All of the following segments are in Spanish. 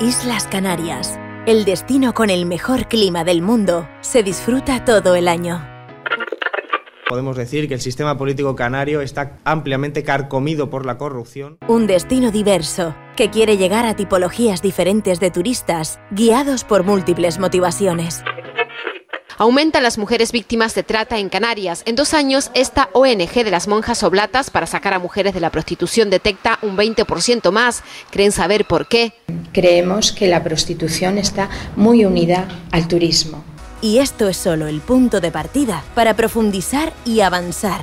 Islas Canarias, el destino con el mejor clima del mundo, se disfruta todo el año. Podemos decir que el sistema político canario está ampliamente carcomido por la corrupción. Un destino diverso, que quiere llegar a tipologías diferentes de turistas, guiados por múltiples motivaciones. Aumentan las mujeres víctimas de trata en Canarias. En dos años, esta ONG de las monjas oblatas para sacar a mujeres de la prostitución detecta un 20% más. ¿Creen saber por qué? Creemos que la prostitución está muy unida al turismo. Y esto es solo el punto de partida para profundizar y avanzar.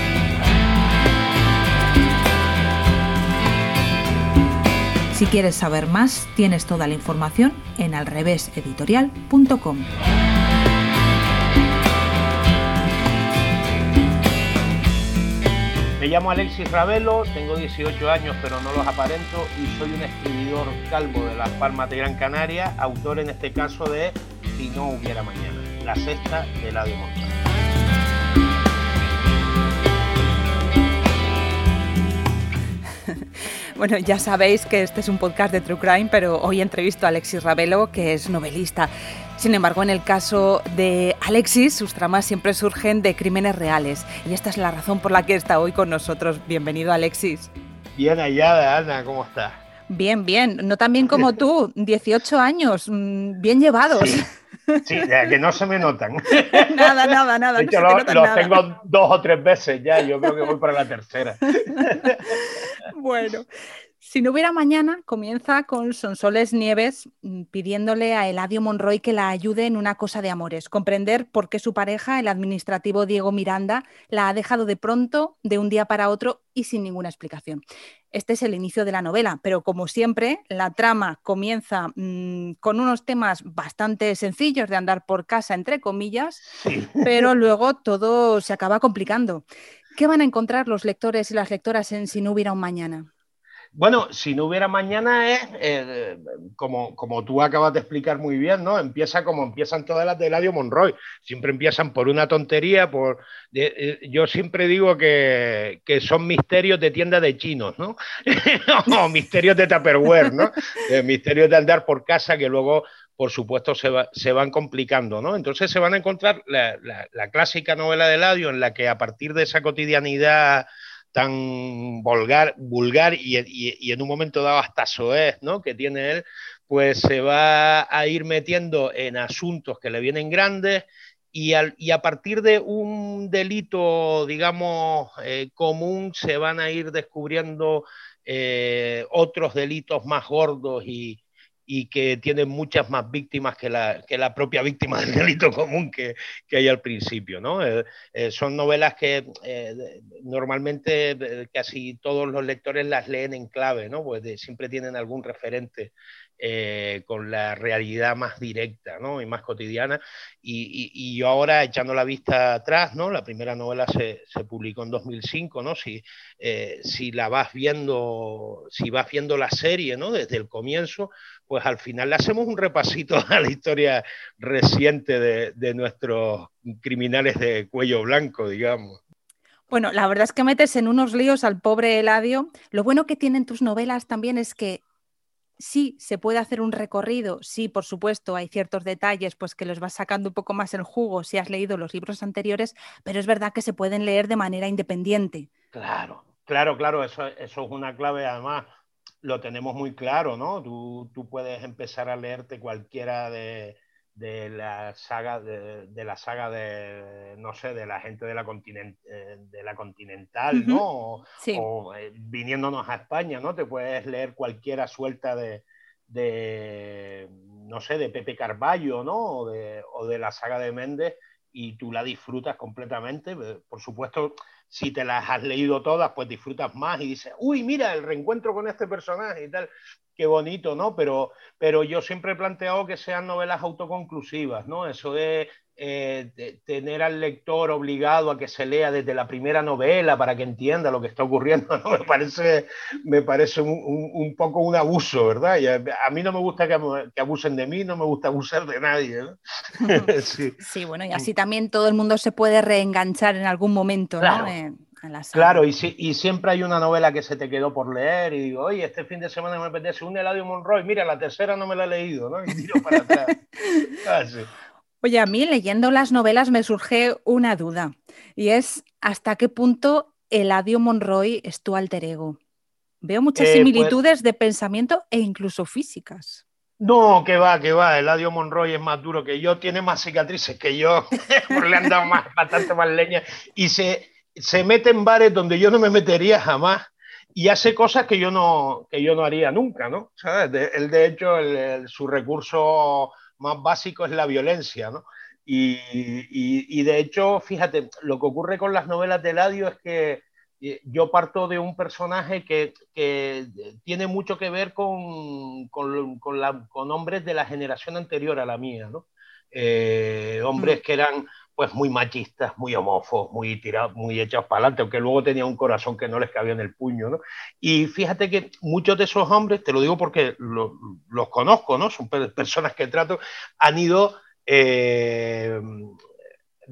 Si quieres saber más, tienes toda la información en alreveseditorial.com. Me llamo Alexis Ravelo, tengo 18 años pero no los aparento y soy un escribidor calvo de Las Palmas de Gran Canaria, autor en este caso de Si no hubiera mañana, la sexta de la Montalvo. Bueno, ya sabéis que este es un podcast de True Crime, pero hoy entrevisto a Alexis Ravelo, que es novelista. Sin embargo, en el caso de Alexis, sus tramas siempre surgen de crímenes reales. Y esta es la razón por la que está hoy con nosotros. Bienvenido, Alexis. Bien hallada, Ana, ¿cómo estás? Bien, bien. No tan bien como tú, 18 años, mm, bien llevados. Sí, que no se me notan. nada, nada, nada. De hecho, los tengo dos o tres veces ya, yo creo que voy para la tercera. bueno, si no hubiera mañana, comienza con Sonsoles Nieves mm, pidiéndole a Eladio Monroy que la ayude en una cosa de amores, comprender por qué su pareja, el administrativo Diego Miranda, la ha dejado de pronto, de un día para otro y sin ninguna explicación. Este es el inicio de la novela, pero como siempre, la trama comienza mm, con unos temas bastante sencillos de andar por casa, entre comillas, pero luego todo se acaba complicando. ¿Qué van a encontrar los lectores y las lectoras en Si no hubiera un mañana? Bueno, si no hubiera mañana es, eh, como, como tú acabas de explicar muy bien, ¿no? Empieza como empiezan todas las de Eladio Monroy. Siempre empiezan por una tontería, por... Eh, yo siempre digo que, son misterios de tienda de chinos, ¿no? o misterios de Tupperware, ¿no? Eh, misterios de andar por casa que luego, por supuesto, se, se van complicando, ¿no? Entonces se van a encontrar la, la clásica novela de Eladio en la que a partir de esa cotidianidad tan vulgar, vulgar y, en un momento dado hasta soez, ¿no? Que tiene él, pues se va a ir metiendo en asuntos que le vienen grandes y, a partir de un delito, digamos, eh, común, se van a ir descubriendo eh, otros delitos más gordos y, y que tienen muchas más víctimas que la, que la propia víctima del delito común que, que hay al principio. ¿no? Eh, eh, son novelas que eh, normalmente casi todos los lectores las leen en clave, ¿no? pues siempre tienen algún referente eh, con la realidad más directa ¿no? y más cotidiana. Y, y, yo ahora, echando la vista atrás, ¿no? la primera novela se, se publicó en 2005, ¿no? si, eh, si la vas viendo, si vas viendo la serie ¿no? desde el comienzo, pues al final le hacemos un repasito a la historia reciente de, de nuestros criminales de cuello blanco, digamos. Bueno, la verdad es que metes en unos líos al pobre Eladio. Lo bueno que tienen tus novelas también es que sí se puede hacer un recorrido, sí, por supuesto, hay ciertos detalles pues que los vas sacando un poco más el jugo si has leído los libros anteriores, pero es verdad que se pueden leer de manera independiente. Claro, claro, claro, eso, eso es una clave, además lo tenemos muy claro, ¿no? Tú, tú puedes empezar a leerte cualquiera de, de la saga de, la saga de no sé de la gente de la eh, de la continental no o, eh, viniéndonos a España no te puedes leer cualquiera suelta de, no sé, de Pepe Carballo, ¿no? O de, o de la saga de Méndez, y tú la disfrutas completamente. Por supuesto, si te las has leído todas, pues disfrutas más y dices, uy, mira, el reencuentro con este personaje y tal, qué bonito, ¿no? Pero, pero yo siempre he planteado que sean novelas autoconclusivas, ¿no? Eso de eh, tener al lector obligado a que se lea desde la primera novela para que entienda lo que está ocurriendo, ¿no? me parece, me parece un, poco un abuso, ¿verdad? Y a, mí no me gusta que, abusen de mí, no me gusta abusar de nadie. sí. bueno, y así también todo el mundo se puede reenganchar en algún momento, claro. claro, y, y, siempre hay una novela que se te quedó por leer y digo, oye, este fin de semana me apetece un Eladio Monroy, mira, la tercera no me la he leído, ¿no? Y tiro para atrás. Ah, Oye, a mí leyendo las novelas me surge una duda y es hasta qué punto Eladio Monroy es tu alter ego. Veo muchas eh, pues similitudes de pensamiento e incluso físicas. No, que va, que va. Eladio Monroy es más duro que yo, tiene más cicatrices que yo, le han dado más, bastante más leña y se, se mete en bares donde yo no me metería jamás y hace cosas que yo no, que yo no haría nunca, ¿no? ¿Sabes? él, de hecho, su recurso más básico es la violencia, ¿no? Y, de hecho, fíjate, lo que ocurre con las novelas de Ladio es que eh, yo parto de un personaje que, tiene mucho que ver con, con, hombres de la generación anterior a la mía, ¿no? Eh, hombres que eran pues muy machistas, muy homófobos, muy tirados, muy echados para adelante, aunque luego tenía un corazón que no les cabía en el puño, ¿no? Y fíjate que muchos de esos hombres, te lo digo porque los conozco, ¿no? Son personas que trato, han ido eh,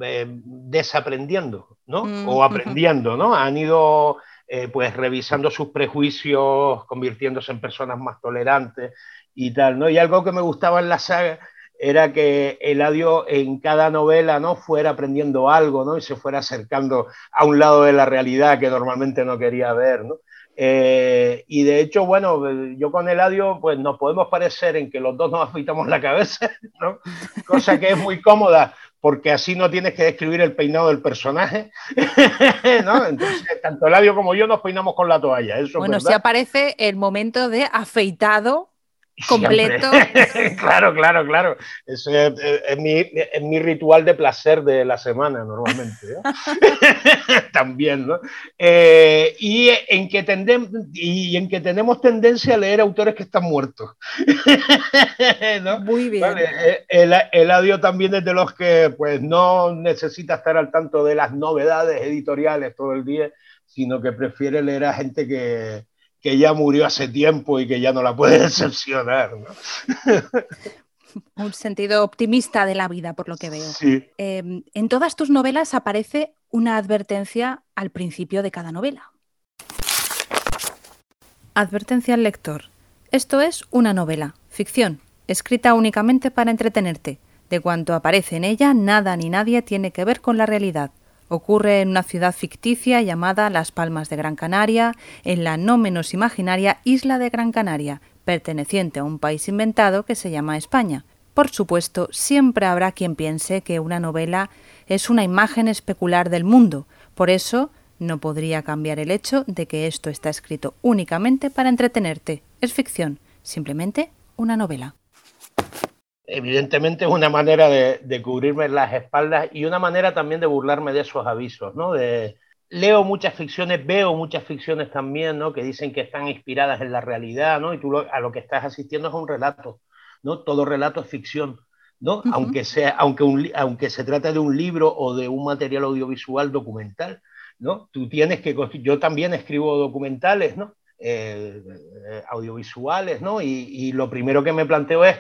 eh, desaprendiendo, ¿no? Mm, o aprendiendo, ¿no? Han ido eh, pues revisando sus prejuicios, convirtiéndose en personas más tolerantes y tal, ¿no? Y algo que me gustaba en la saga era que Eladio en cada novela ¿no? fuera aprendiendo algo ¿no? y se fuera acercando a un lado de la realidad que normalmente no quería ver. ¿no? Eh, y de hecho, bueno, yo con Eladio pues nos podemos parecer en que los dos nos afeitamos la cabeza, ¿no? cosa que es muy cómoda porque así no tienes que describir el peinado del personaje, ¿no? Entonces, tanto Eladio como yo nos peinamos con la toalla. Eso bueno, si aparece el momento de afeitado completo. claro, claro, claro. Eso es, mi, ritual de placer de la semana normalmente. ¿eh? También, ¿no? Eh, y, en que y en que tenemos tendencia a leer autores que están muertos. Muy bien. Eh, el, el, audio también es de los que pues no necesita estar al tanto de las novedades editoriales todo el día, sino que prefiere leer a gente que, que ya murió hace tiempo y que ya no la puede decepcionar. Un sentido optimista de la vida, por lo que veo. Sí. Em, en todas tus novelas aparece una advertencia al principio de cada novela. Advertencia al lector. Esto es una novela, ficción, escrita únicamente para entretenerte. De cuanto aparece en ella, nada ni nadie tiene que ver con la realidad. Ocurre en una ciudad ficticia llamada Las Palmas de Gran Canaria, en la no menos imaginaria isla de Gran Canaria, perteneciente a un país inventado que se llama España. Por supuesto, siempre habrá quien piense que una novela es una imagen especular del mundo. Por eso, no podría cambiar el hecho de que esto está escrito únicamente para entretenerte. Es ficción, simplemente una novela evidentemente es una manera de, cubrirme las espaldas y una manera también de burlarme de esos avisos, ¿no? De, leo muchas ficciones, veo muchas ficciones también, ¿no? Que dicen que están inspiradas en la realidad, ¿no? Y tú a lo que estás asistiendo es un relato, ¿no? Todo relato es ficción, ¿no? aunque, sea, aunque, aunque se trate de un libro o de un material audiovisual documental, ¿no? Tú tienes que... Yo también escribo documentales, ¿no? Eh, eh, audiovisuales, ¿no? y, lo primero que me planteo es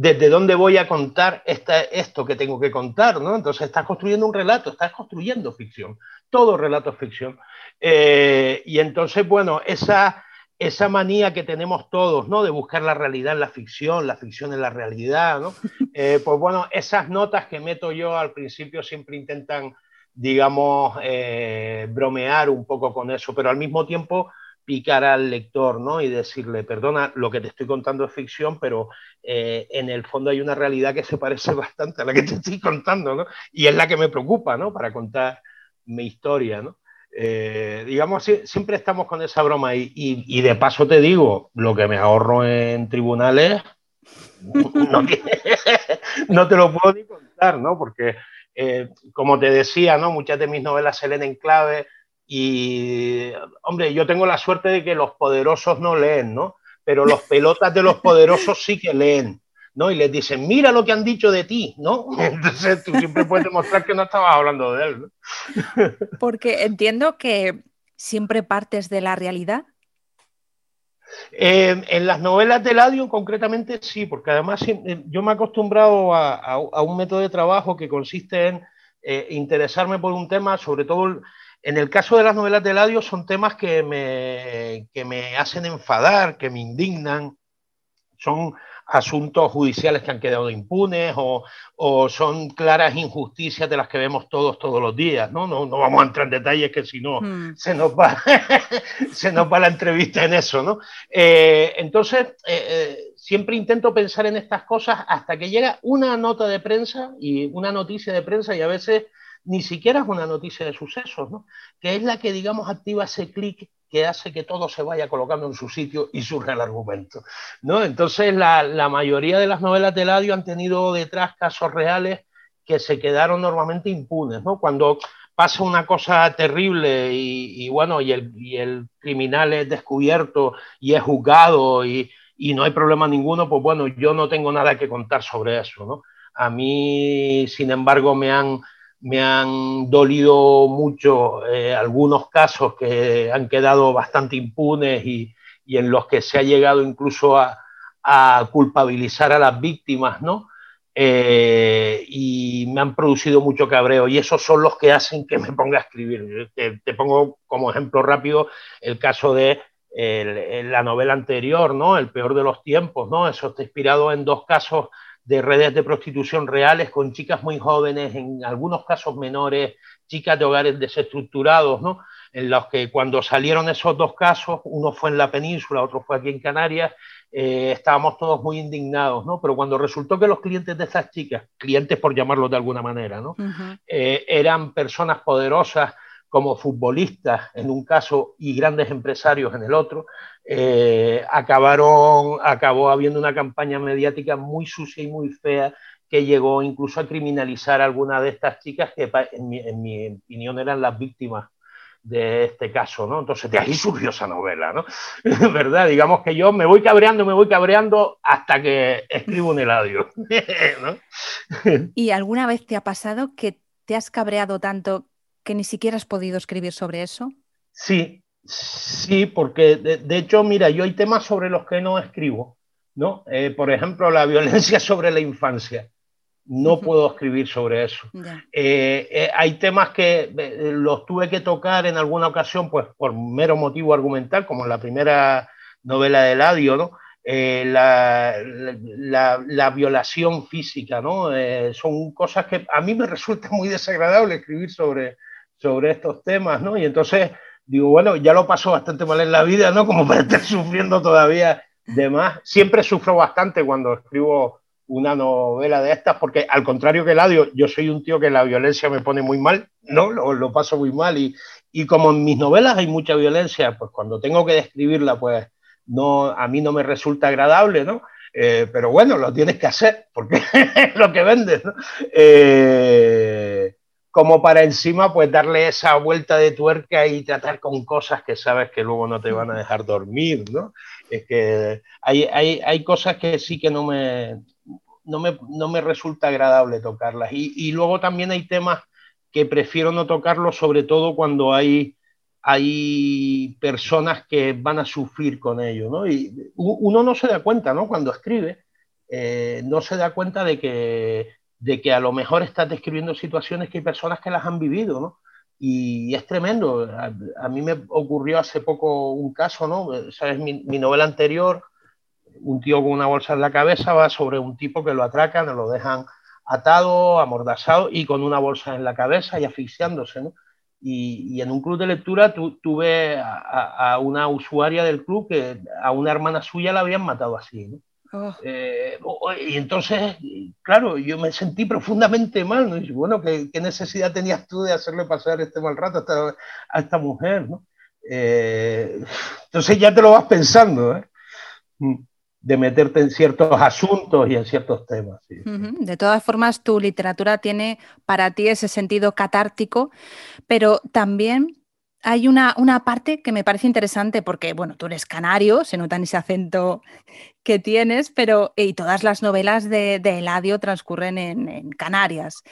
desde dónde voy a contar esto que tengo que contar, ¿no? Entonces estás construyendo un relato, estás construyendo ficción, todo relato es ficción. Eh, y entonces, bueno, esa, esa manía que tenemos todos, ¿no? De buscar la realidad en la ficción, la ficción en la realidad, ¿no? Eh, pues bueno, esas notas que meto yo al principio siempre intentan, digamos, eh, bromear un poco con eso, pero al mismo tiempo picar al lector, ¿no? Y decirle, perdona, lo que te estoy contando es ficción, pero eh, en el fondo hay una realidad que se parece bastante a la que te estoy contando, ¿no? Y es la que me preocupa, ¿no? Para contar mi historia, ¿no? Eh, digamos, siempre estamos con esa broma y, y, de paso te digo, lo que me ahorro en tribunales, No, te lo puedo ni contar, ¿no? Porque, eh, como te decía, ¿no? Muchas de mis novelas se leen en clave y, hombre, yo tengo la suerte de que los poderosos no leen, ¿no? Pero los pelotas de los poderosos sí que leen. ¿no? Y les dicen, mira lo que han dicho de ti, ¿no? Entonces tú siempre puedes demostrar que no estabas hablando de él. Porque entiendo que siempre partes de la realidad. Eh, en las novelas de Ladio concretamente sí, porque además eh, yo me he acostumbrado a, un método de trabajo que consiste en eh, interesarme por un tema, sobre todo en el caso de las novelas de Ladio son temas que me, que me hacen enfadar, que me indignan, son asuntos judiciales que han quedado impunes o, son claras injusticias de las que vemos todos todos los días. No, no, no vamos a entrar en detalles que si no hmm. se, nos va, se nos va la entrevista en eso. ¿no? Eh, entonces, eh, eh, siempre intento pensar en estas cosas hasta que llega una nota de prensa y una noticia de prensa y a veces ni siquiera es una noticia de sucesos, ¿no? que es la que, digamos, activa ese clic que hace que todo se vaya colocando en su sitio y surge el argumento. ¿no? Entonces, la, mayoría de las novelas de Ladio han tenido detrás casos reales que se quedaron normalmente impunes. ¿no? Cuando pasa una cosa terrible y, bueno, y el, criminal es descubierto y es juzgado y, no hay problema ninguno, pues bueno, yo no tengo nada que contar sobre eso. ¿no? A mí, sin embargo, me han me han dolido mucho eh, algunos casos que han quedado bastante impunes y, en los que se ha llegado incluso a, culpabilizar a las víctimas, ¿no? Eh, y me han producido mucho cabreo y esos son los que hacen que me ponga a escribir. Te, pongo como ejemplo rápido el caso de la novela anterior, ¿no? El peor de los tiempos, ¿no? Eso está inspirado en dos casos de redes de prostitución reales con chicas muy jóvenes, en algunos casos menores, chicas de hogares desestructurados, ¿no? En los que cuando salieron esos dos casos, uno fue en la península, otro fue aquí en Canarias, eh, estábamos todos muy indignados, ¿no? Pero cuando resultó que los clientes de esas chicas, clientes por llamarlos de alguna manera, ¿no? Eh, eran personas poderosas como futbolistas en un caso y grandes empresarios en el otro, eh, acabaron, acabó habiendo una campaña mediática muy sucia y muy fea que llegó incluso a criminalizar a algunas de estas chicas que en mi, opinión eran las víctimas de este caso, ¿no? Entonces de ahí surgió esa novela, ¿no? ¿Verdad? Digamos que yo me voy cabreando, me voy cabreando hasta que escribo un heladio, ¿Y alguna vez te ha pasado que te has cabreado tanto que ni siquiera has podido escribir sobre eso? Sí, Sí, porque de, hecho, mira, yo hay temas sobre los que no escribo, ¿no? Eh, por ejemplo, la violencia sobre la infancia. No puedo escribir sobre eso. Eh, eh, hay temas que los tuve que tocar en alguna ocasión, pues por mero motivo argumental, como en la primera novela de Ladio, ¿no? La, la, violación física, ¿no? son cosas que a mí me resulta muy desagradable escribir sobre, sobre estos temas, ¿no? Y entonces digo, bueno, ya lo paso bastante mal en la vida, ¿no? Como para estar sufriendo todavía de más. Siempre sufro bastante cuando escribo una novela de estas, porque al contrario que Ladio, yo soy un tío que la violencia me pone muy mal, ¿no? Lo, lo paso muy mal y, y, como en mis novelas hay mucha violencia, pues cuando tengo que describirla, pues no, a mí no me resulta agradable, ¿no? Eh, pero bueno, lo tienes que hacer, porque es lo que vendes, ¿no? Eh, como para encima pues darle esa vuelta de tuerca y tratar con cosas que sabes que luego no te van a dejar dormir, ¿no? Es que hay, hay, hay cosas que sí que no me, no me, no me resulta agradable tocarlas. Y, y, luego también hay temas que prefiero no tocarlos, sobre todo cuando hay, hay personas que van a sufrir con ello, ¿no? Y uno no se da cuenta, ¿no? Cuando escribe, eh, no se da cuenta de que de que a lo mejor estás describiendo situaciones que hay personas que las han vivido, ¿no? Y, es tremendo. A, mí me ocurrió hace poco un caso, ¿no? ¿Sabes? Mi, novela anterior, un tío con una bolsa en la cabeza va sobre un tipo que lo atracan, lo dejan atado, amordazado y con una bolsa en la cabeza y asfixiándose, ¿no? Y, en un club de lectura tuve a, a, una usuaria del club que a una hermana suya la habían matado así, ¿no? Oh. Eh, y entonces, claro, yo me sentí profundamente mal, ¿no? Y bueno, ¿qué, necesidad tenías tú de hacerle pasar este mal rato a esta, a esta mujer, ¿no? Eh, entonces ya te lo vas pensando, ¿eh? Mm. de meterte en ciertos asuntos y en ciertos temas. De todas formas, tu literatura tiene para ti ese sentido catártico, pero también hay una, una, parte que me parece interesante porque, bueno, tú eres canario, se nota ese acento que tienes, pero y todas las novelas de, Eladio transcurren en, Canarias.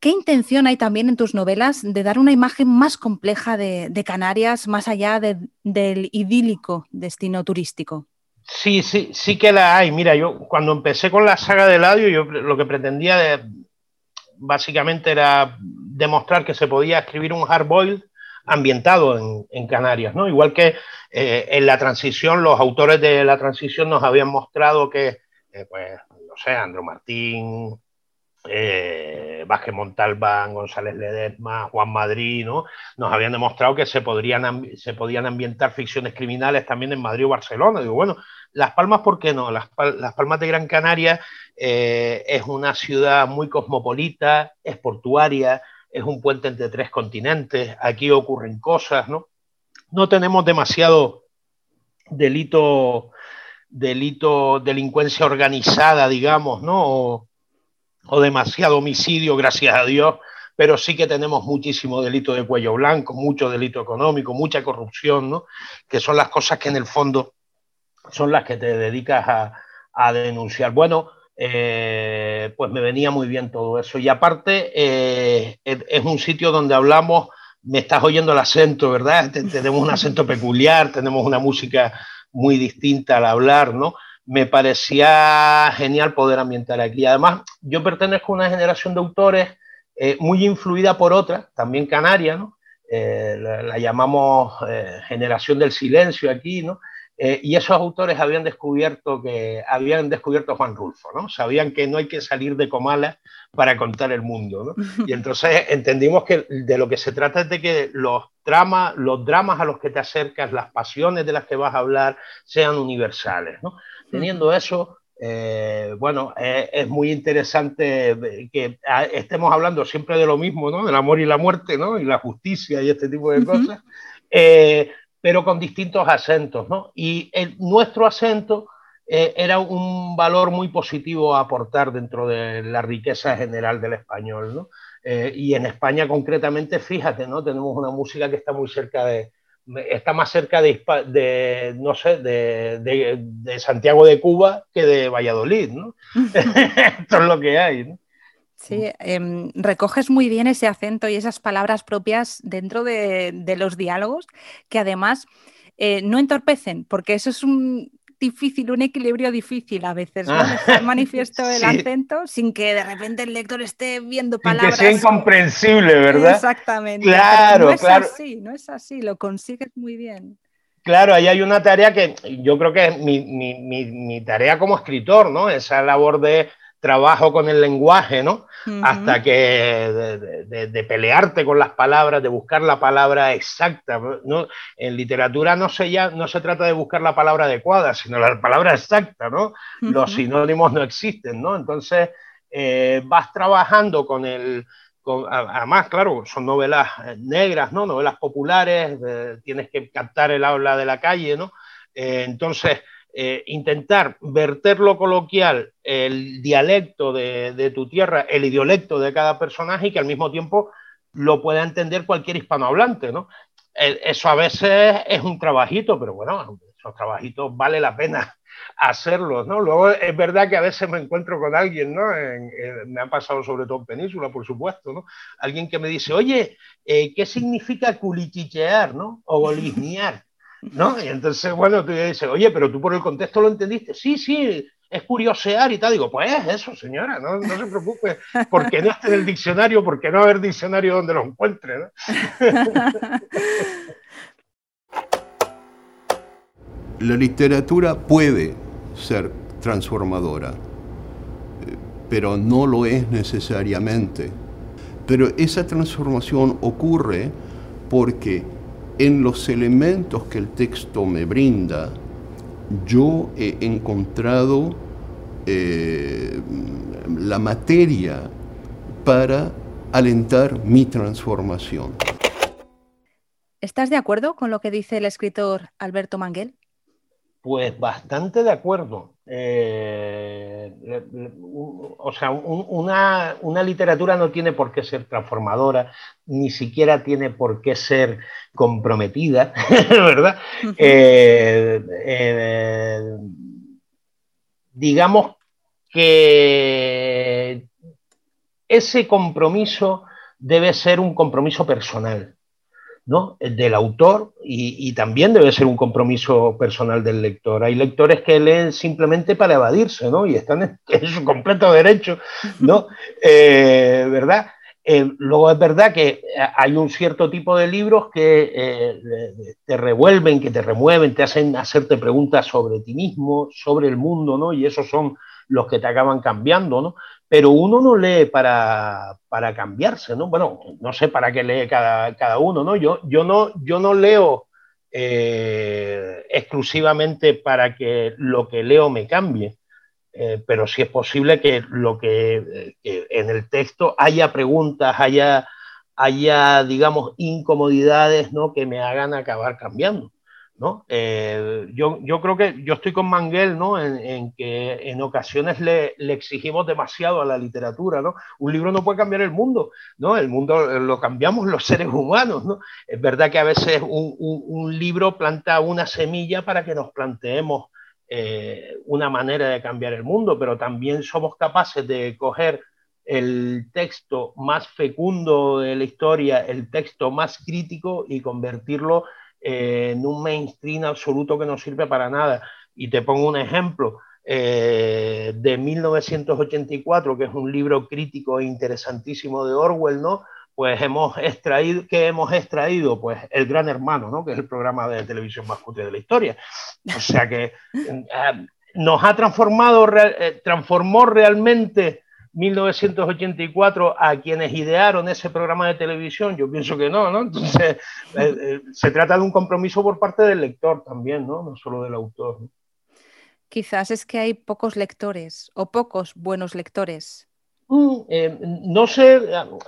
¿Qué intención hay también en tus novelas de dar una imagen más compleja de, Canarias, más allá del idílico destino turístico? Sí, sí, sí que la hay. Mira, yo cuando empecé con la saga de Eladio, yo lo que pretendía básicamente era demostrar que se podía escribir un hard boil ambientado en, Canarias, ¿no? Igual que eh, en la transición, los autores de la transición nos habían mostrado que, eh, pues, no sé, Andro Martín, eh, Vázquez Montalbán, González Ledesma, Juan Madrid, ¿no? Nos habían demostrado que se, podrían, se podían ambientar ficciones criminales también en Madrid o Barcelona. Digo, bueno, Las Palmas, ¿por qué no? Las, Las Palmas de Gran Canaria es una ciudad muy cosmopolita, es portuaria, es un puente entre tres continentes, aquí ocurren cosas, ¿no? No tenemos demasiado delito, delito, delincuencia organizada, digamos, ¿no? O, demasiado homicidio, gracias a Dios, pero sí que tenemos muchísimo delito de cuello blanco, mucho delito económico, mucha corrupción, ¿no? Que son las cosas que en el fondo son las que te dedicas a, a denunciar. Bueno, eh, pues me venía muy bien todo eso. Y aparte, eh, es un sitio donde hablamos, me estás oyendo el acento, ¿verdad? Tenemos un acento peculiar, tenemos una música muy distinta al hablar, ¿no? Me parecía genial poder ambientar aquí. Además, yo pertenezco a una generación de autores eh, muy influida por otra, también canaria, ¿no? la, la, llamamos generación del silencio aquí, ¿no? Eh, y esos autores habían descubierto que habían descubierto Juan Rulfo, ¿no? Sabían que no hay que salir de Comala para contar el mundo, ¿no? Y entonces entendimos que de lo que se trata es de que los dramas, los dramas a los que te acercas, las pasiones de las que vas a hablar, sean universales, ¿no? Teniendo eso, eh, bueno, eh, es muy interesante que ah, estemos hablando siempre de lo mismo, ¿no? Del amor y la muerte, ¿no? Y la justicia y este tipo de cosas pero con distintos acentos, ¿no? Y nuestro acento eh, era un valor muy positivo a aportar dentro de la riqueza general del español, ¿no? Eh, y en España concretamente, fíjate, ¿no? Tenemos una música que está muy cerca de, está más cerca de, de no sé, de, de, Santiago de Cuba que de Valladolid, ¿no? Esto es lo que hay, ¿no? Sí, em, recoges muy bien ese acento y esas palabras propias dentro de, los diálogos que además eh, no entorpecen, porque eso es un difícil, un equilibrio difícil a veces, ¿no? Ah, manifiesto el acento sin que de repente el lector esté viendo palabras. que sea incomprensible, ¿verdad? Exactamente. Claro, no es claro. así, no es así, lo consigues muy bien. Claro, ahí hay una tarea que yo creo que es mi, mi tarea como escritor, ¿no? Esa labor de trabajo con el lenguaje, ¿no? Hasta que de, pelearte con las palabras, de buscar la palabra exacta. ¿no? En literatura no se, ya, no se trata de buscar la palabra adecuada, sino la palabra exacta, ¿no? Los sinónimos no existen, ¿no? Entonces eh, vas trabajando con el... además, claro, son novelas eh, negras, ¿no? Novelas populares, eh, tienes que captar el habla de la calle, ¿no? entonces eh, intentar verter lo coloquial, el dialecto de, tu tierra, el idiolecto de cada personaje y que al mismo tiempo lo pueda entender cualquier hispanohablante, ¿no? Eso a veces es un trabajito, pero bueno, esos trabajitos vale la pena hacerlos, ¿no? Luego es verdad que a veces me encuentro con alguien, ¿no? me ha pasado sobre todo en Península, por supuesto, ¿no? Alguien que me dice, oye, eh, ¿qué significa culichichear, ¿no? O bolizniar. ¿No? Y entonces, bueno, tú dices, oye, pero tú por el contexto lo entendiste. Sí, sí, es curiosear y tal. Digo, pues eso, señora, no, no se preocupe, porque no esté en el diccionario, porque no haber diccionario donde lo encuentre, ¿no? La literatura puede ser transformadora, eh, pero no lo es necesariamente. Pero esa transformación ocurre porque en los elementos que el texto me brinda, yo he encontrado eh, la materia para alentar mi transformación. ¿Estás de acuerdo con lo que dice el escritor Alberto Manguel? Pues bastante de acuerdo. Eh, o sea, una, literatura no tiene por qué ser transformadora, ni siquiera tiene por qué ser comprometida, ¿verdad? Eh, eh, digamos que ese compromiso debe ser un compromiso personal. ¿No? del autor y, también debe ser un compromiso personal del lector. Hay lectores que leen simplemente para evadirse ¿no? y están en, su completo derecho, ¿no? Eh, ¿verdad? Eh, luego es verdad que hay un cierto tipo de libros que eh, te revuelven, que te remueven, te hacen hacerte preguntas sobre ti mismo, sobre el mundo, ¿no? Y esos son los que te acaban cambiando, ¿no? Pero uno no lee para, para cambiarse, ¿no? Bueno, no sé para qué lee cada, cada uno, ¿no? Yo, yo no, yo no leo eh, exclusivamente para que lo que leo me cambie, eh, pero sí es posible que lo que, que, en el texto haya preguntas, haya, haya, digamos, incomodidades, ¿no? Que me hagan acabar cambiando. Eh, yo, yo, creo que yo estoy con Manguel ¿no? en, que en ocasiones le, exigimos demasiado a la literatura. ¿no? Un libro no puede cambiar el mundo, ¿no? el mundo lo cambiamos los seres humanos. ¿no? Es verdad que a veces un, un, libro planta una semilla para que nos planteemos eh, una manera de cambiar el mundo, pero también somos capaces de coger el texto más fecundo de la historia, el texto más crítico y convertirlo en un mainstream absoluto que no sirve para nada. Y te pongo un ejemplo. Eh, de 1984, que es un libro crítico e interesantísimo de Orwell, ¿no? Pues hemos extraído, ¿qué hemos extraído? Pues El Gran Hermano, ¿no? Que es el programa de televisión más cutre de la historia. O sea que eh, nos ha transformado, eh, transformó realmente 1984 a quienes idearon ese programa de televisión? Yo pienso que no, ¿no? Entonces, eh, eh, se trata de un compromiso por parte del lector también, ¿no? No solo del autor. Quizás es que hay pocos lectores o pocos buenos lectores. Mm, eh, no sé,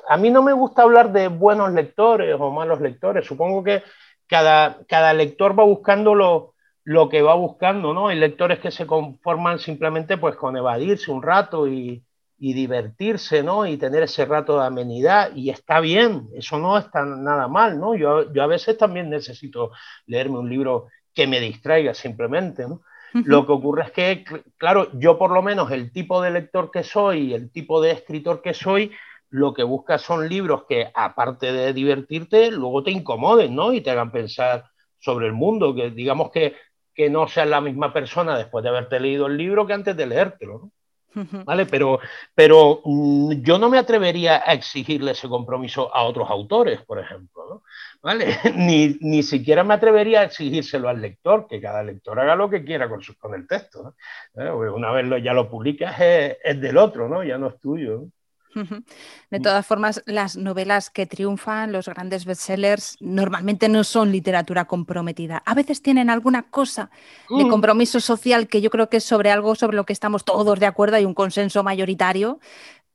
a, mí no me gusta hablar de buenos lectores o malos lectores. Supongo que cada, cada lector va buscando lo, lo que va buscando, ¿no? Hay lectores que se conforman simplemente pues con evadirse un rato y, y divertirse, ¿no? Y tener ese rato de amenidad, y está bien, eso no está nada mal, ¿no? Yo, yo a veces también necesito leerme un libro que me distraiga simplemente, ¿no? Lo que ocurre es que, claro, yo por lo menos el tipo de lector que soy, el tipo de escritor que soy, lo que busca son libros que, aparte de divertirte, luego te incomoden, ¿no? Y te hagan pensar sobre el mundo, que digamos que, que no seas la misma persona después de haberte leído el libro que antes de leértelo, ¿no? ¿Vale? Pero, pero mm, yo no me atrevería a exigirle ese compromiso a otros autores, por ejemplo, ¿Vale? Ni, ni, siquiera me atrevería a exigírselo al lector, que cada lector haga lo que quiera con, con el texto, ¿Eh? Una vez lo, ya lo publicas es, es, del otro, ¿no? Ya no es tuyo. De todas formas, las novelas que triunfan, los grandes bestsellers, normalmente no son literatura comprometida. A veces tienen alguna cosa de mm. compromiso social que yo creo que es sobre algo sobre lo que estamos todos de acuerdo, hay un consenso mayoritario,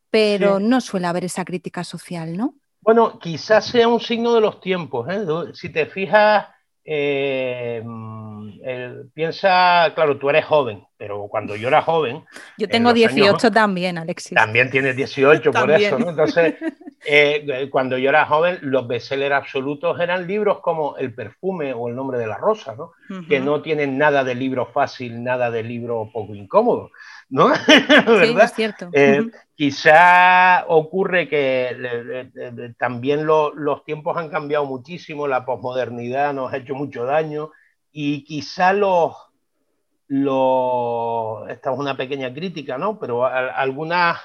pero no suele haber esa crítica social, ¿no? Bueno, quizás sea un signo de los tiempos. ¿eh? Si te fijas, eh, piensa, claro, tú eres joven, pero cuando yo era joven... Yo tengo 18 también, Alexis. También tienes 18, por eso, ¿no? Entonces, eh, cuando yo era joven, los bestsellers absolutos eran libros como El perfume o El nombre de la rosa, ¿no? Que no tienen nada de libro fácil, nada de libro poco incómodo. ¿no? Sí, es cierto. Eh, quizá ocurre que también los tiempos han cambiado muchísimo, la posmodernidad nos ha hecho mucho daño y quizá los, los esta es una pequeña crítica, ¿no? Pero algunas,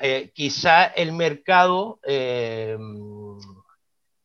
eh, quizá el mercado eh,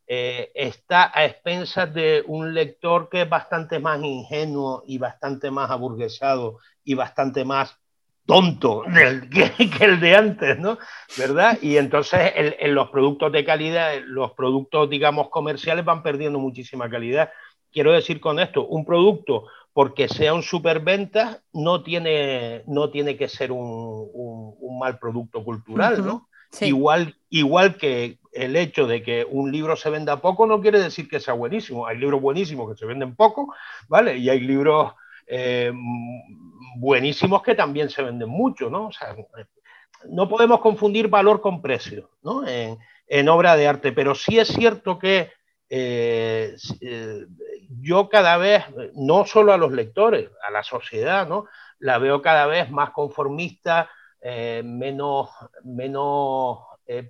está a expensas de un lector que es bastante más ingenuo y bastante más aburguesado y bastante más tonto que, el de antes, ¿no? ¿Verdad? Y entonces en, los productos de calidad, los productos, digamos, comerciales van perdiendo muchísima calidad. Quiero decir con esto, un producto, porque sea un superventa, no tiene, no tiene que ser un, un, mal producto cultural, ¿no? Igual, igual que el hecho de que un libro se venda poco no quiere decir que sea buenísimo. Hay libros buenísimos que se venden poco, ¿vale? Y hay libros eh, buenísimos que también se venden mucho, ¿no? O sea, no podemos confundir valor con precio, ¿no? En, obra de arte, pero sí es cierto que eh, eh, yo cada vez, no solo a los lectores, a la sociedad, ¿no? La veo cada vez más conformista, menos, menos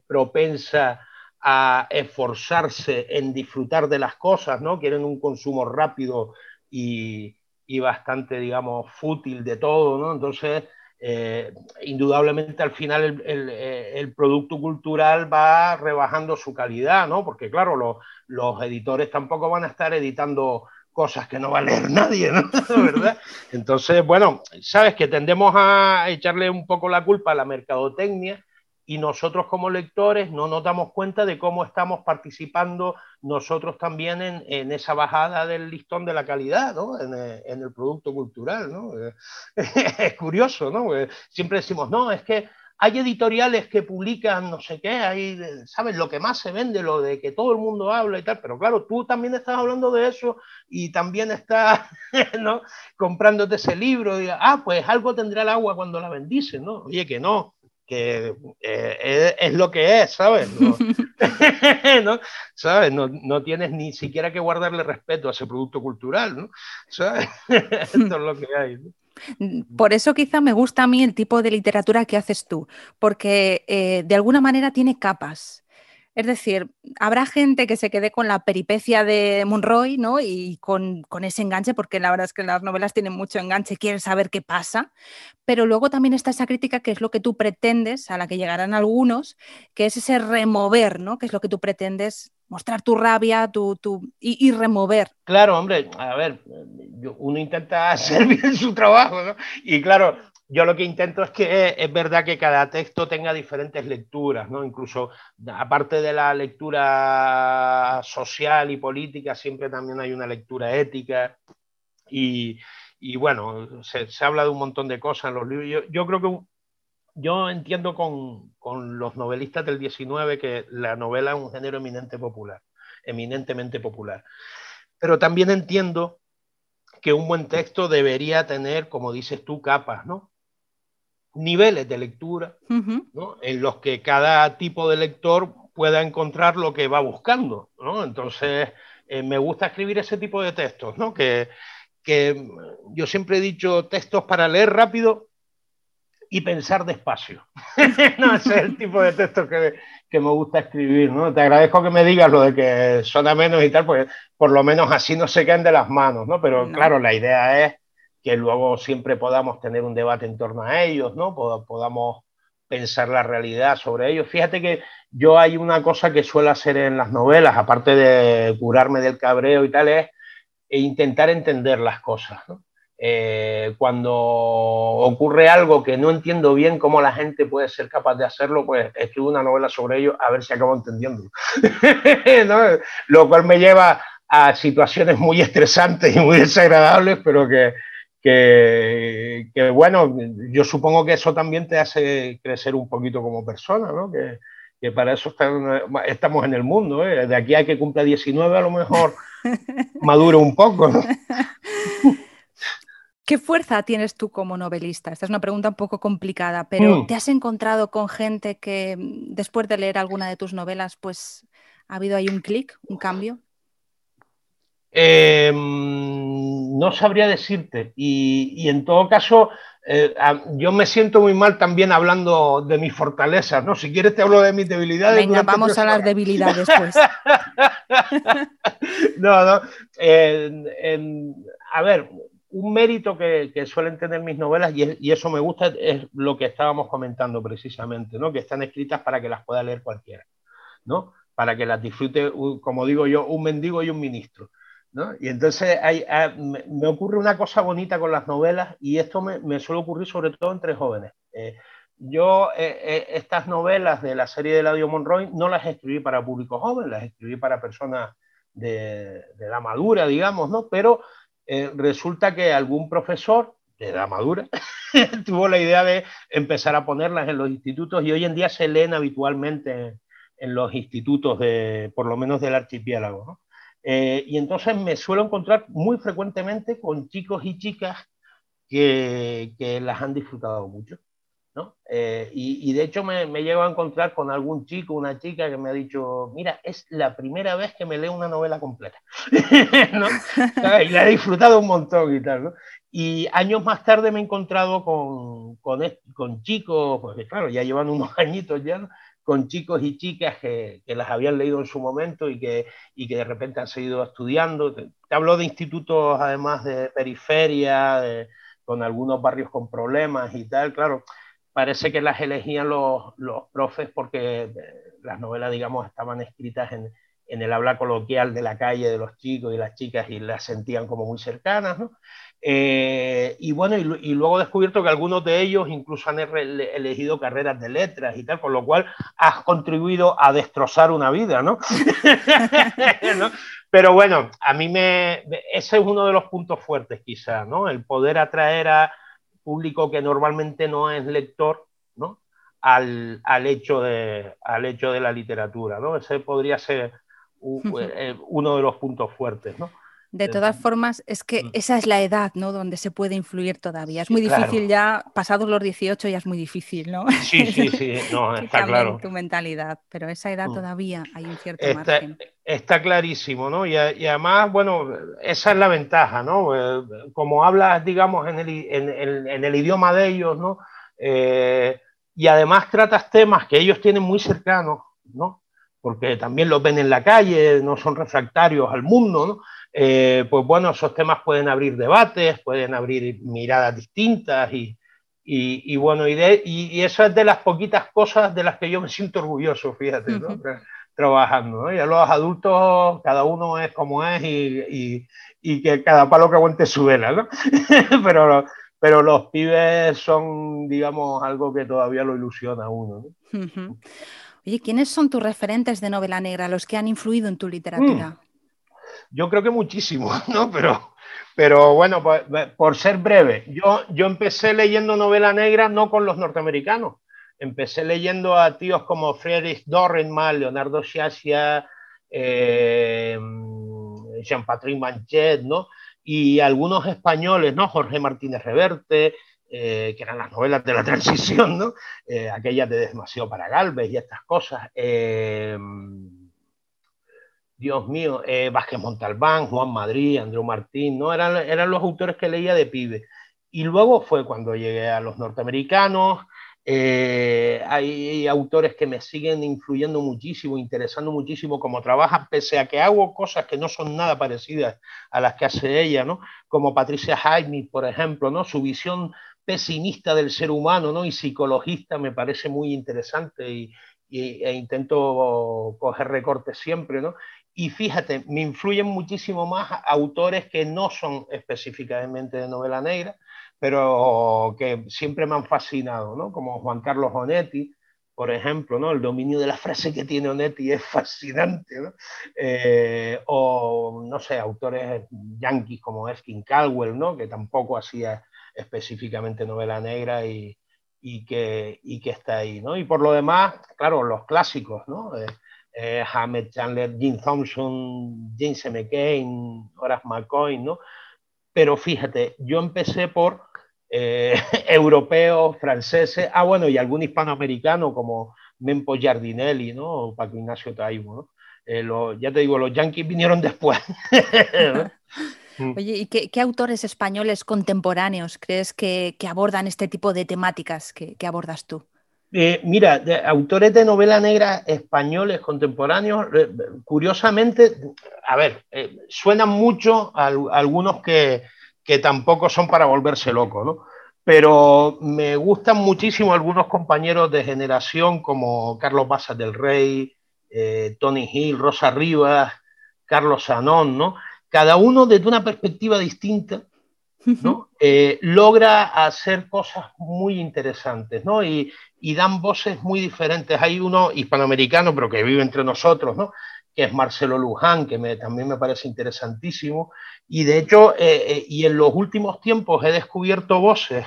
propensa a esforzarse en disfrutar de las cosas, ¿no? Quieren un consumo rápido y, bastante, digamos, fútil de todo, ¿no? Entonces, eh, indudablemente al final el, producto cultural va rebajando su calidad, ¿no? Porque claro, los editores tampoco van a estar editando cosas que no va a leer nadie, ¿no? Entonces, bueno, sabes que tendemos a echarle un poco la culpa a la mercadotecnia y nosotros como lectores no nos damos cuenta de cómo estamos participando nosotros también en, esa bajada del listón de la calidad, ¿no? en, eh, el producto cultural. ¿no? es curioso, ¿no? siempre decimos, no, es que hay editoriales que publican no sé qué, hay, ¿sabes? Lo que más se vende, lo de que todo el mundo habla y tal, pero claro, tú también estás hablando de eso y también estás, ¿no? Comprándote ese libro y, ah, pues algo tendrá el agua cuando la bendice, ¿no? Oye, que no, que eh, es, lo que es, ¿sabes? No, ¿Sabes? No, tienes ni siquiera que guardarle respeto a ese producto cultural, ¿no? ¿Sabes? Esto es lo que hay. Por eso quizá me gusta a mí el tipo de literatura que haces tú, porque eh, de alguna manera tiene capas. Es decir, habrá gente que se quede con la peripecia de Monroy, ¿no? Y con, ese enganche, porque la verdad es que las novelas tienen mucho enganche, quieren saber qué pasa, pero luego también está esa crítica que es lo que tú pretendes, a la que llegarán algunos, que es ese remover, ¿no? Que es lo que tú pretendes mostrar tu rabia tu, y, remover. Claro, hombre, a ver, uno intenta hacer bien su trabajo, ¿no? Y claro, yo lo que intento es que es verdad que cada texto tenga diferentes lecturas, ¿no? Incluso aparte de la lectura social y política, siempre también hay una lectura ética y, bueno, se, habla de un montón de cosas en los libros. Yo, creo que yo entiendo con, con, los novelistas del 19 que la novela es un género eminente popular, eminentemente popular. Pero también entiendo que un buen texto debería tener, como dices tú, capas, ¿no? Niveles de lectura en los que cada tipo de lector pueda encontrar lo que va buscando. Entonces, eh, me gusta escribir ese tipo de textos, ¿no? que, que yo siempre he dicho textos para leer rápido y pensar despacio. no, ese es el tipo de textos que, que, me gusta escribir. ¿no? Te agradezco que me digas lo de que suena menos y tal, porque por lo menos así no se queden de las manos, ¿no? Pero claro, la idea es que luego siempre podamos tener un debate en torno a ellos, ¿no? podamos pensar la realidad sobre ellos. Fíjate que yo hay una cosa que suelo hacer en las novelas, aparte de curarme del cabreo y tal, es intentar entender las cosas. Eh, cuando ocurre algo que no entiendo bien cómo la gente puede ser capaz de hacerlo, pues escribo una novela sobre ello a ver si acabo entendiendo. Lo cual me lleva a situaciones muy estresantes y muy desagradables, pero que, que, bueno, yo supongo que eso también te hace crecer un poquito como persona, ¿no? Que, para eso estamos en el mundo, ¿eh? De aquí a que cumpla 19 a lo mejor madure un poco, ¿no? ¿Qué fuerza tienes tú como novelista? Esta es una pregunta un poco complicada, pero mm. ¿te has encontrado con gente que después de leer alguna de tus novelas, pues ha habido ahí un clic, un cambio? Eh, no sabría decirte. Y, en todo caso, eh, yo me siento muy mal también hablando de mis fortalezas, ¿no? Si quieres te hablo de mis debilidades. Venga, vamos a las debilidades, pues. no, no. a ver, un mérito que, suelen tener mis novelas, y, y, eso me gusta, es lo que estábamos comentando precisamente, ¿no? Que están escritas para que las pueda leer cualquiera, ¿no? Para que las disfrute, como digo yo, un mendigo y un ministro. Y entonces ah, me, ocurre una cosa bonita con las novelas y esto me, suele ocurrir sobre todo entre jóvenes. Eh, yo eh, eh, estas novelas de la serie de Ladio Monroy no las escribí para público joven, las escribí para personas de, la madura, digamos, ¿no? Pero resulta que algún profesor de la madura tuvo la idea de empezar a ponerlas en los institutos y hoy en día se leen habitualmente en, los institutos de, por lo menos del archipiélago, ¿no? Y entonces me suelo encontrar muy frecuentemente con chicos y chicas que, que las han disfrutado mucho. ¿no? Eh, y, de hecho me, me, llego a encontrar con algún chico, una chica que me ha dicho, mira, es la primera vez que me leo una novela completa, ¿no? y la he disfrutado un montón y tal, ¿no? Y años más tarde me he encontrado con, con, con chicos, porque claro, ya llevan unos añitos ya, con chicos y chicas que, que, las habían leído en su momento y que, y que de repente han seguido estudiando. Te, hablo de institutos además de periferia, con algunos barrios con problemas y tal, claro parece que las elegían los, los profes porque eh, las novelas, digamos, estaban escritas en, en, el habla coloquial de la calle de los chicos y las chicas y las sentían como muy cercanas, ¿no? Eh, y bueno, y, y, luego he descubierto que algunos de ellos incluso han elegido carreras de letras y tal, con lo cual has contribuido a destrozar una vida, ¿no? ¿no? Pero bueno, a mí me... Ese es uno de los puntos fuertes quizá, ¿no? El poder atraer a, público que normalmente no es lector, ¿no? Al, al, hecho, de, al hecho de la literatura, ¿no? Ese podría ser eh, uno de los puntos fuertes, ¿no? De todas formas, es que esa es la edad, ¿no? Donde se puede influir todavía. Es muy difícil ya, pasados los 18 ya es muy difícil, ¿no? Sí, sí, sí, no, está claro. tu mentalidad, pero esa edad mm. todavía hay un cierto está, margen. Está clarísimo, ¿no? Y, y, además, bueno, esa es la ventaja, ¿no? Eh, como hablas, digamos, en el, en, en, en el idioma de ellos, ¿no? Eh, y además tratas temas que ellos tienen muy cercanos, ¿no? Porque también los ven en la calle, no son refractarios al mundo, ¿no? Eh, pues bueno, esos temas pueden abrir debates, pueden abrir miradas distintas y, y, y bueno, y, de, y, eso es de las poquitas cosas de las que yo me siento orgulloso, fíjate, ¿no? trabajando. ¿no? Ya los adultos, cada uno es como es y, y que cada palo que aguante su vela, ¿no? pero, pero los pibes son, digamos, algo que todavía lo ilusiona a uno. ¿no? Oye, ¿quiénes son tus referentes de novela negra, los que han influido en tu literatura? Mm. Yo creo que muchísimo, ¿no? Pero, pero bueno, por, por, ser breve, yo, yo empecé leyendo novela negra no con los norteamericanos. Empecé leyendo a tíos como Friedrich Dürrenmatt, Leonardo Sciascia, eh, Jean-Patrick Manchet, ¿no? Y algunos españoles, ¿no? Jorge Martínez Reverte, eh, que eran las novelas de la transición, ¿no? Eh, aquellas de Demasiado para Galvez y estas cosas. Eh, Dios mío, eh, Vázquez Montalbán, Juan Madrid, Andrew Martín, ¿no? Eran, eran los autores que leía de pibe. Y luego fue cuando llegué a los norteamericanos. Eh, hay autores que me siguen influyendo muchísimo, interesando muchísimo cómo trabajan, pese a que hago cosas que no son nada parecidas a las que hace ella, ¿no? Como Patricia Jaime, por ejemplo, ¿no? Su visión pesimista del ser humano, ¿no? Y psicologista me parece muy interesante y, e intento coger recortes siempre, ¿no? Y fíjate, me influyen muchísimo más autores que no son específicamente de novela negra, pero que siempre me han fascinado, ¿no? Como Juan Carlos Onetti, por ejemplo, ¿no? El dominio de la frase que tiene Onetti es fascinante, ¿no? Eh, o, no sé, autores yanquis como Eskin Caldwell, ¿no? Que tampoco hacía específicamente novela negra y, y, que, y que está ahí, ¿no? Y por lo demás, claro, los clásicos, ¿no? Eh, eh, Hamed Chandler, Jim Thompson, James McCain, Horace McCoy, ¿no? Pero fíjate, yo empecé por eh, europeos, franceses, ah, bueno, y algún hispanoamericano como Mempo Giardinelli, ¿no? O Paco Ignacio Taibo, ¿no? Lo, ya te digo, los yankees vinieron después. Oye, ¿y qué, qué, autores españoles contemporáneos crees que, que abordan este tipo de temáticas que, que abordas tú? Eh, mira, de, autores de novela negra españoles contemporáneos, eh, curiosamente, a ver, eh, suenan mucho a, a algunos que, que, tampoco son para volverse loco, ¿no? Pero me gustan muchísimo algunos compañeros de generación como Carlos Basas del Rey, Tony Hill, Rosa Rivas, Carlos Sanón, ¿no? Cada uno desde una perspectiva distinta, ¿no? Eh, logra hacer cosas muy interesantes, ¿no? Y, y, dan voces muy diferentes. Hay uno hispanoamericano, pero que vive entre nosotros, ¿no? Que es Marcelo Luján, que me, también me parece interesantísimo. Y de hecho, eh, eh, y en los últimos tiempos he descubierto voces,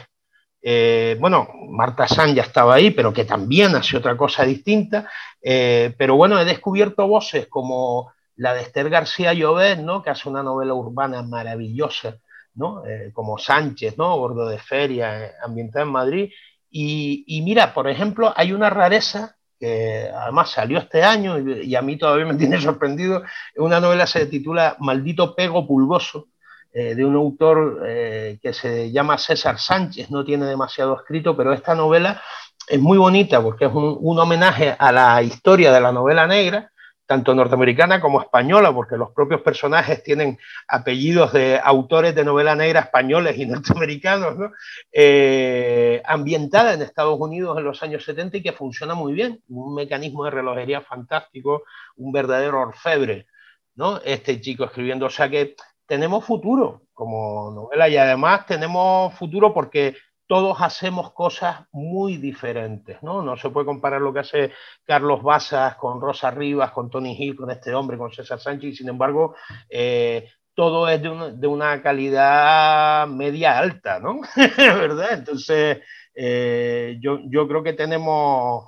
bueno, Marta San ya estaba ahí, pero que también hace otra cosa distinta. pero bueno, he descubierto voces como la de Esther García Llobet, ¿no? que hace una novela urbana maravillosa, ¿no? Eh, como Sánchez, ¿no? Gordo de Feria, eh, ambientada en Madrid. Y, mira, por ejemplo, hay una rareza que además salió este año y, a mí todavía me tiene sorprendido. Una novela se titula Maldito Pego Pulgoso, eh, de un autor que se llama César Sánchez, no tiene demasiado escrito, pero esta novela es muy bonita porque es un homenaje a la historia de la novela negra tanto norteamericana como española, porque los propios personajes tienen apellidos de autores de novela negra españoles y norteamericanos, ¿no? Eh, ambientada en Estados Unidos en los años 70 y que funciona muy bien, un mecanismo de relojería fantástico, un verdadero orfebre, ¿no? Este chico escribiendo, o sea que tenemos futuro como novela y además tenemos futuro porque todos hacemos cosas muy diferentes, ¿no? No se puede comparar lo que hace Carlos Bazas con Rosa Rivas, con Tony Hill, con este hombre, con César Sánchez, sin embargo, eh, todo es de, una calidad media alta, ¿no? ¿Verdad? Entonces, eh, yo, yo, creo que tenemos,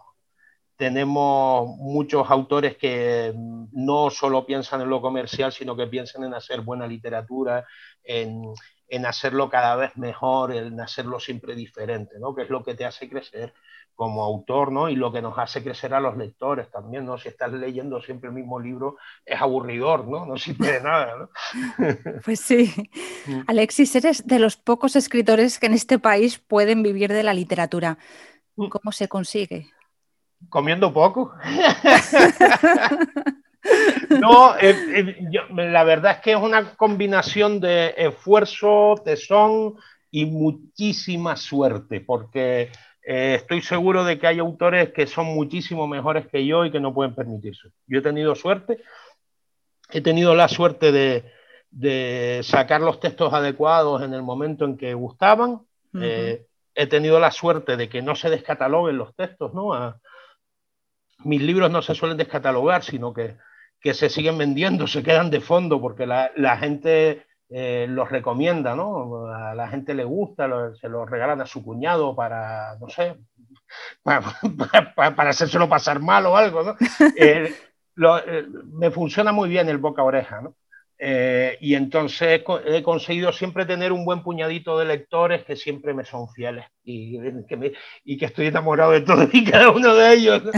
tenemos muchos autores que no solo piensan en lo comercial, sino que piensan en hacer buena literatura, en en hacerlo cada vez mejor, en hacerlo siempre diferente, ¿no? Que es lo que te hace crecer como autor, ¿no? Y lo que nos hace crecer a los lectores también, ¿no? Si estás leyendo siempre el mismo libro, es aburridor, ¿no? No sirve de nada, ¿no? Pues sí. Mm. Alexis, eres de los pocos escritores que en este país pueden vivir de la literatura. Mm. ¿Cómo se consigue? Comiendo poco. No, eh, eh, la verdad es que es una combinación de esfuerzo, tesón y muchísima suerte, porque eh, estoy seguro de que hay autores que son muchísimo mejores que yo y que no pueden permitirse. Yo he tenido suerte, he tenido la suerte de, sacar los textos adecuados en el momento en que gustaban. he tenido la suerte de que no se descataloguen los textos, ¿no? mis libros no se suelen descatalogar, sino que que se siguen vendiendo, se quedan de fondo porque la, la gente eh, los recomienda, ¿no? A la gente le gusta, se los regalan a su cuñado para, no sé, para, para, hacérselo pasar mal o algo, ¿no? Eh, eh, me funciona muy bien el boca oreja, ¿no? Eh, y entonces he conseguido siempre tener un buen puñadito de lectores que siempre me son fieles y que, y que estoy enamorado de todos y cada uno de ellos.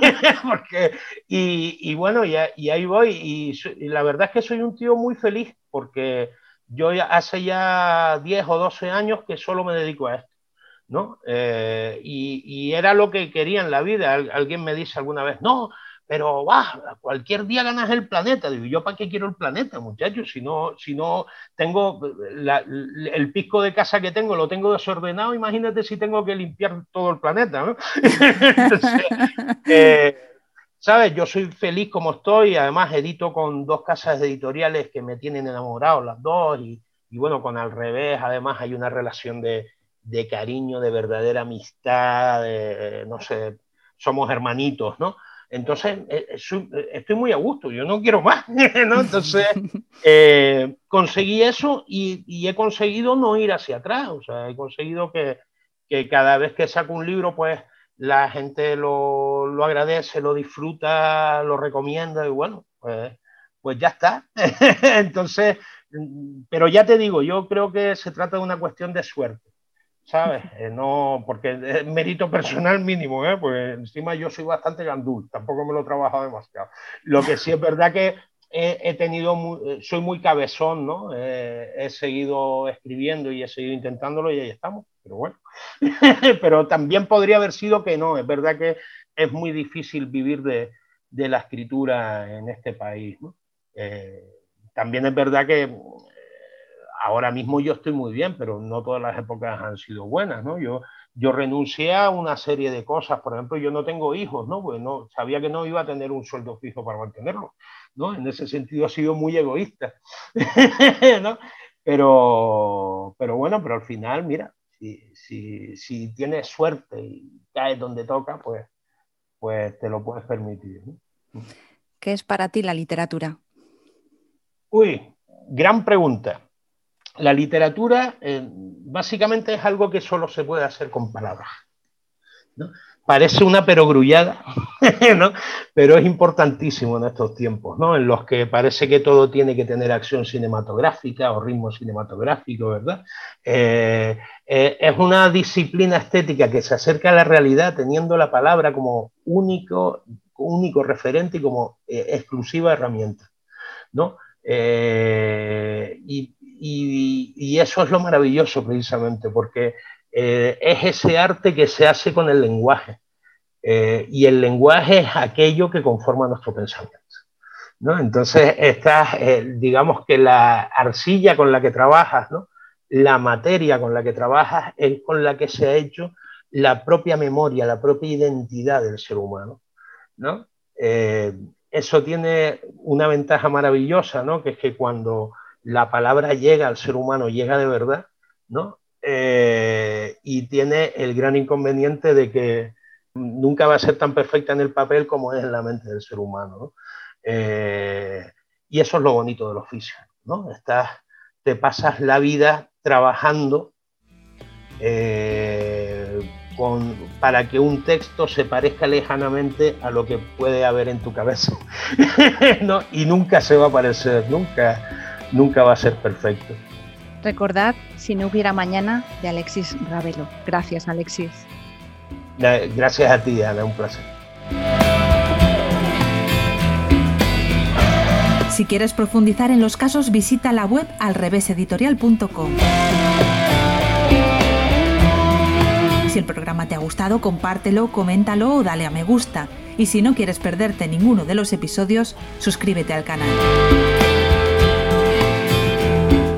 porque, y, bueno, y, ahí voy. Y, la verdad es que soy un tío muy feliz porque yo hace ya 10 o 12 años que solo me dedico a esto. ¿no? Eh, y, y, era lo que quería en la vida. Alguien me dice alguna vez, no, pero va, cualquier día ganas el planeta. Digo, ¿yo para qué quiero el planeta, muchachos? Si no, si no tengo el pisco de casa que tengo, lo tengo desordenado, imagínate si tengo que limpiar todo el planeta, ¿no? Eh, ¿Sabes? Yo soy feliz como estoy, además edito con dos casas editoriales que me tienen enamorado, las dos, y, bueno, con al revés, además hay una relación de, de cariño, de verdadera amistad, no sé, somos hermanitos, ¿no? Entonces, eh, eh, eh, estoy muy a gusto, yo no quiero más, ¿no? Entonces, conseguí eso y, he conseguido no ir hacia atrás, o sea, he conseguido que, cada vez que saco un libro, pues la gente lo, agradece, lo disfruta, lo recomienda y bueno, pues, pues ya está. Entonces, mm, pero ya te digo, yo creo que se trata de una cuestión de suerte. ¿Sabes? Eh, no, porque es mérito personal mínimo, ¿eh? Pues encima yo soy bastante gandul, tampoco me lo he trabajado demasiado. Lo que sí es verdad que he, tenido, eh, soy muy cabezón, ¿no? Eh, he seguido escribiendo y he seguido intentándolo y ahí estamos, pero bueno. pero también podría haber sido que no, es verdad que es muy difícil vivir de, de la escritura en este país, ¿no? también es verdad que ahora mismo yo estoy muy bien, pero no todas las épocas han sido buenas, ¿no? Yo, yo renuncié a una serie de cosas, por ejemplo, yo no tengo hijos, ¿no? Pues no, sabía que no iba a tener un sueldo fijo para mantenerlo, ¿no? En ese sentido ha sido muy egoísta, ¿no? Pero, pero bueno, pero al final, mira, si, si, si tienes suerte y caes donde toca, pues, pues te lo puedes permitir. ¿Qué es para ti la literatura? Uy, gran pregunta la literatura eh, básicamente es algo que solo se puede hacer con palabras. ¿no? Parece una perogrullada, ¿no? pero es importantísimo en estos tiempos, ¿no? en los que parece que todo tiene que tener acción cinematográfica o ritmo cinematográfico, ¿verdad? Eh, eh, es una disciplina estética que se acerca a la realidad teniendo la palabra como único, único referente y como exclusiva herramienta. ¿no? Y, y, eso es lo maravilloso precisamente, porque eh, es ese arte que se hace con el lenguaje. Eh, y el lenguaje es aquello que conforma nuestro pensamiento. ¿no? Entonces, eh, digamos que la arcilla con la que trabajas, ¿no? la materia con la que trabajas, es con la que se ha hecho la propia memoria, la propia identidad del ser humano. ¿no? eso tiene una ventaja maravillosa, que es que cuando la palabra llega al ser humano, llega de verdad, ¿no? Eh, y tiene el gran inconveniente de que nunca va a ser tan perfecta en el papel como es en la mente del ser humano. Eh, y eso es lo bonito del oficio. ¿no? Te pasas la vida trabajando eh, para que un texto se parezca lejanamente a lo que puede haber en tu cabeza. ¿no? Y nunca se va a parecer, nunca, nunca va a ser perfecto. Recordad Si no hubiera mañana de Alexis Ravelo. Gracias, Alexis. Gracias a ti, Ana, un placer. Si quieres profundizar en los casos, visita la web alreveseditorial.com. Si el programa te ha gustado, compártelo, coméntalo o dale a me gusta. Y si no quieres perderte ninguno de los episodios, suscríbete al canal.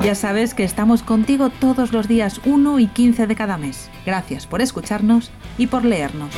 Ya sabes que estamos contigo todos los días 1 y 15 de cada mes. Gracias por escucharnos y por leernos.